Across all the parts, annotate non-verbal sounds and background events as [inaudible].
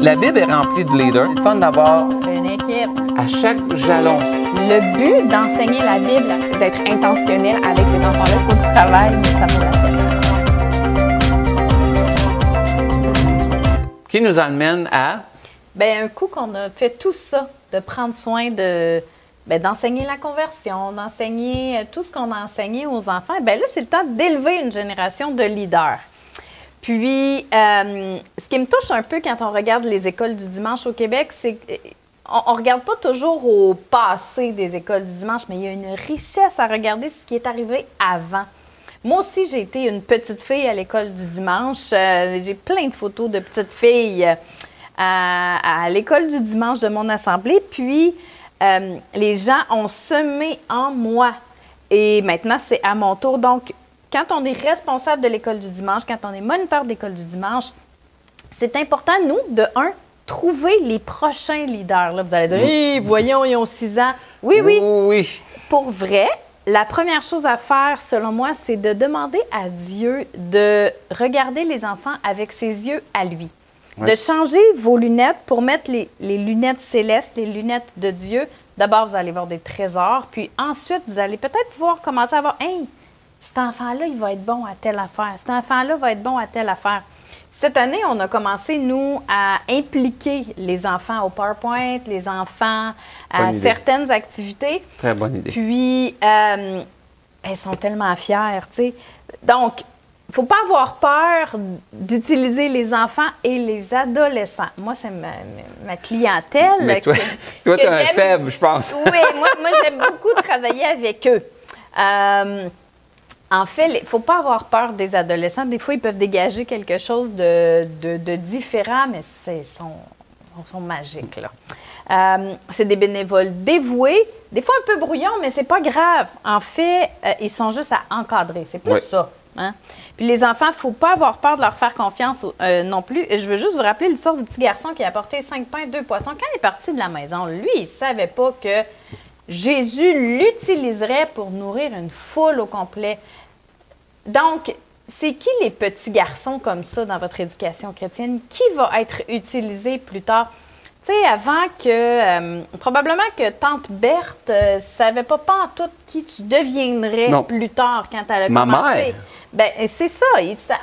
La Bible est remplie de leaders. C'est fun d'avoir Une équipe. à chaque jalon. Le but d'enseigner la Bible, c'est d'être intentionnel avec ces enfants-là. Du travail, mais ça vaut la peine. Qui nous amène à? Ben, un coup qu'on a fait tout ça, de prendre soin de ben, d'enseigner la conversion, d'enseigner euh, tout ce qu'on a enseigné aux enfants, ben là, c'est le temps d'élever une génération de leaders. Puis, euh, ce qui me touche un peu quand on regarde les écoles du dimanche au Québec, c'est qu'on ne regarde pas toujours au passé des écoles du dimanche, mais il y a une richesse à regarder ce qui est arrivé avant. Moi aussi, j'ai été une petite fille à l'école du dimanche. Euh, j'ai plein de photos de petites filles euh, à, l'école du dimanche de mon assemblée. Puis, euh, les gens ont semé en moi. Et maintenant, c'est à mon tour. Donc, quand on est responsable de l'école du dimanche, quand on est moniteur d'école du dimanche, c'est important, nous, de un, trouver les prochains leaders. Là, vous allez dire, Hey, voyons, ils ont six ans. Oui, oui, Oui. pour vrai, la première chose à faire, selon moi, c'est de demander à Dieu de regarder les enfants avec ses yeux à lui. De changer vos lunettes pour mettre les, les lunettes célestes, les lunettes de Dieu. D'abord, vous allez voir des trésors, puis ensuite, vous allez peut-être pouvoir commencer à voir, hey, cet enfant-là, il va être bon à telle affaire. Cet enfant-là va être bon à telle affaire. Cette année, on a commencé, nous, à impliquer les enfants au PowerPoint, les enfants à idée. certaines activités. Très bonne idée. Puis, euh, elles sont tellement fières, tu sais. Donc, il faut pas avoir peur d'utiliser les enfants et les adolescents. Moi, c'est ma, ma clientèle. Mais toi, que t'as un faible, je pense. Oui, moi, moi j'aime beaucoup travailler avec eux. Euh, en fait, il ne faut pas avoir peur des adolescents. Des fois, ils peuvent dégager quelque chose de, de- de différent, mais c'est sont, sont magiques. là. Euh, c'est des bénévoles dévoués, des fois un peu brouillons, mais c'est pas grave. En fait, euh, ils sont juste à encadrer. C'est plus Oui. ça. hein. Puis les enfants, il ne faut pas avoir peur de leur faire confiance euh, non plus. Je veux juste vous rappeler l'histoire du petit garçon qui a apporté cinq pains, deux poissons. Quand il est parti de la maison, lui, il ne savait pas que Jésus l'utiliserait pour nourrir une foule au complet. Donc, c'est qui les petits garçons comme ça dans votre éducation chrétienne? Qui va être utilisé plus tard? Tu sais, avant que. euh, probablement que Tante Berthe ne savait pas tout qui tu deviendrais Non. plus tard quand elle a Ma commencé. mère. Ben, c'est ça. Il- ça-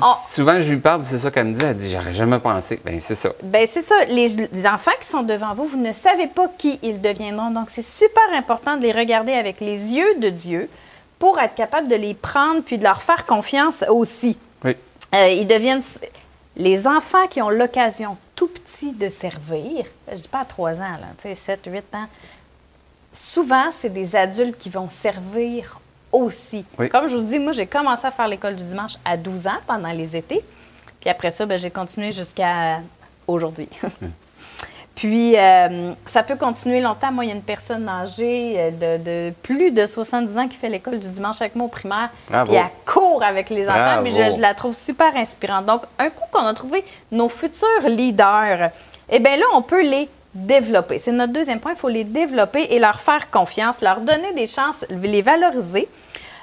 on- Souvent, je lui parle, c'est ça qu'elle me dit. Elle dit J'aurais jamais pensé. Ben, c'est ça. Ben c'est ça. Les, les enfants qui sont devant vous, vous ne savez pas qui ils deviendront. Donc, c'est super important de les regarder avec les yeux de Dieu pour être capable de les prendre puis de leur faire confiance aussi. Oui. Euh, ils deviennent les enfants qui ont l'occasion tout petits de servir. Je dis pas à 3 ans, là, tu sais, 7, 8 ans. Souvent, c'est des adultes qui vont servir aussi. Oui. Comme je vous dis, moi, j'ai commencé à faire l'école du dimanche à 12 ans pendant les étés. Puis après ça, ben, j'ai continué jusqu'à aujourd'hui. [laughs] Puis, euh, ça peut continuer longtemps. Moi, il y a une personne âgée euh, de, de plus de 70 ans qui fait l'école du dimanche avec moi au primaire. Bravo. Puis elle court avec les enfants. Bravo. Mais je, je la trouve super inspirante. Donc, un coup qu'on a trouvé nos futurs leaders, eh bien là, on peut les développer. C'est notre deuxième point. Il faut les développer et leur faire confiance, leur donner des chances, les valoriser.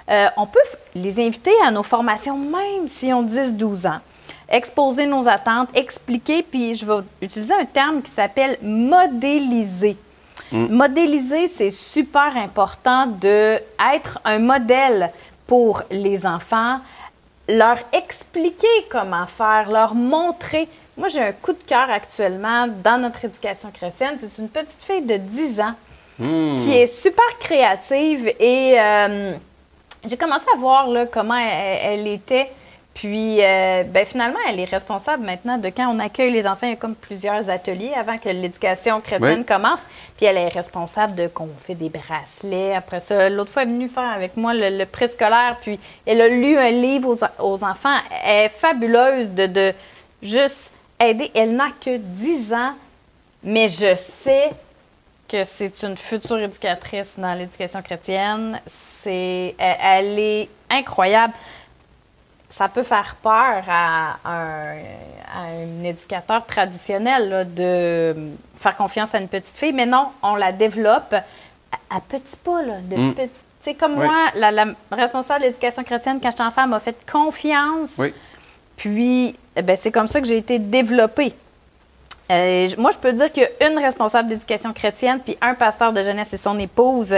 Euh, on peut les inviter à nos formations, même si on 10-12 ans. Exposer nos attentes, expliquer, puis je vais utiliser un terme qui s'appelle modéliser. Modéliser, c'est super important de être un modèle pour les enfants, leur expliquer comment faire, leur montrer. Moi, j'ai un coup de cœur actuellement dans notre éducation chrétienne. C'est une petite fille de 10 ans qui est super créative et euh, j'ai commencé à voir là, comment elle, elle était. Puis, euh, ben, finalement, elle est responsable maintenant de quand on accueille les enfants. Il y a comme plusieurs ateliers avant que l'éducation chrétienne Oui. commence. Puis, elle est responsable de qu'on fait des bracelets. Après ça, l'autre fois, elle est venue faire avec moi le, le préscolaire. Puis, elle a lu un livre aux, aux enfants. Elle est fabuleuse de, de juste aider. Elle n'a que 10 ans, mais je sais que c'est une future éducatrice dans l'éducation chrétienne. C'est, elle, est incroyable. Ça peut faire peur à un, à un éducateur traditionnel là, de faire confiance à une petite fille, mais non, on la développe à, à petits pas, là, de Mm. petits- Tu sais, comme Oui. moi, la, la responsable de l'éducation chrétienne, quand j'étais enfant, m'a fait confiance. Oui. Puis, eh ben, c'est comme ça que j'ai été développée. Euh, moi, je peux dire qu'il y a une responsable d'éducation chrétienne, puis un pasteur de jeunesse et son épouse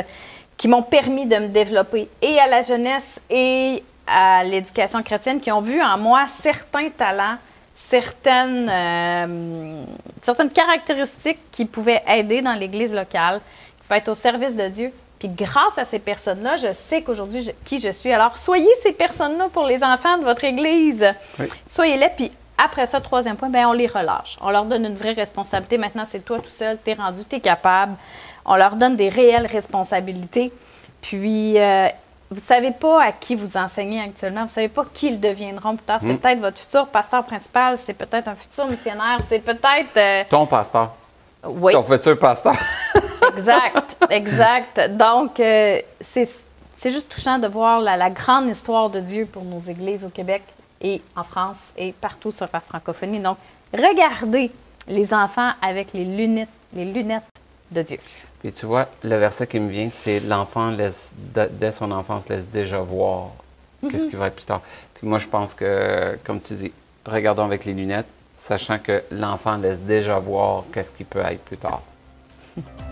qui m'ont permis de me développer et à la jeunesse et à l'éducation chrétienne, qui ont vu en moi certains talents, certaines, euh, certaines caractéristiques qui pouvaient aider dans l'Église locale, qui pouvaient être au service de Dieu. Puis grâce à ces personnes-là, je sais qu'aujourd'hui, qui je suis. Alors, soyez ces personnes-là pour les enfants de votre Église. Oui. Soyez-les, puis après ça, troisième point, ben on les relâche. On leur donne une vraie responsabilité. Maintenant, c'est toi tout seul, t'es rendu, t'es capable. On leur donne des réelles responsabilités. Puis, euh, vous ne savez pas à qui vous enseignez actuellement. Vous ne savez pas qui ils deviendront plus tard. C'est peut-être votre futur pasteur principal, c'est peut-être un futur missionnaire, c'est peut-être... euh, Ton pasteur. oui, Ton futur pasteur. [laughs] exact, exact. Donc, euh, c'est c'est juste touchant de voir la, la grande histoire de Dieu pour nos églises au Québec et en France et partout sur la francophonie. Donc, regardez les enfants avec les lunettes, les lunettes de Dieu. Et tu vois, le verset qui me vient, c'est l'enfant laisse, dès son enfance, laisse déjà voir qu'est-ce qui va être plus tard. Puis moi, je pense que, comme tu dis, regardons avec les lunettes, sachant que l'enfant laisse déjà voir qu'est-ce qui peut être plus tard. [laughs]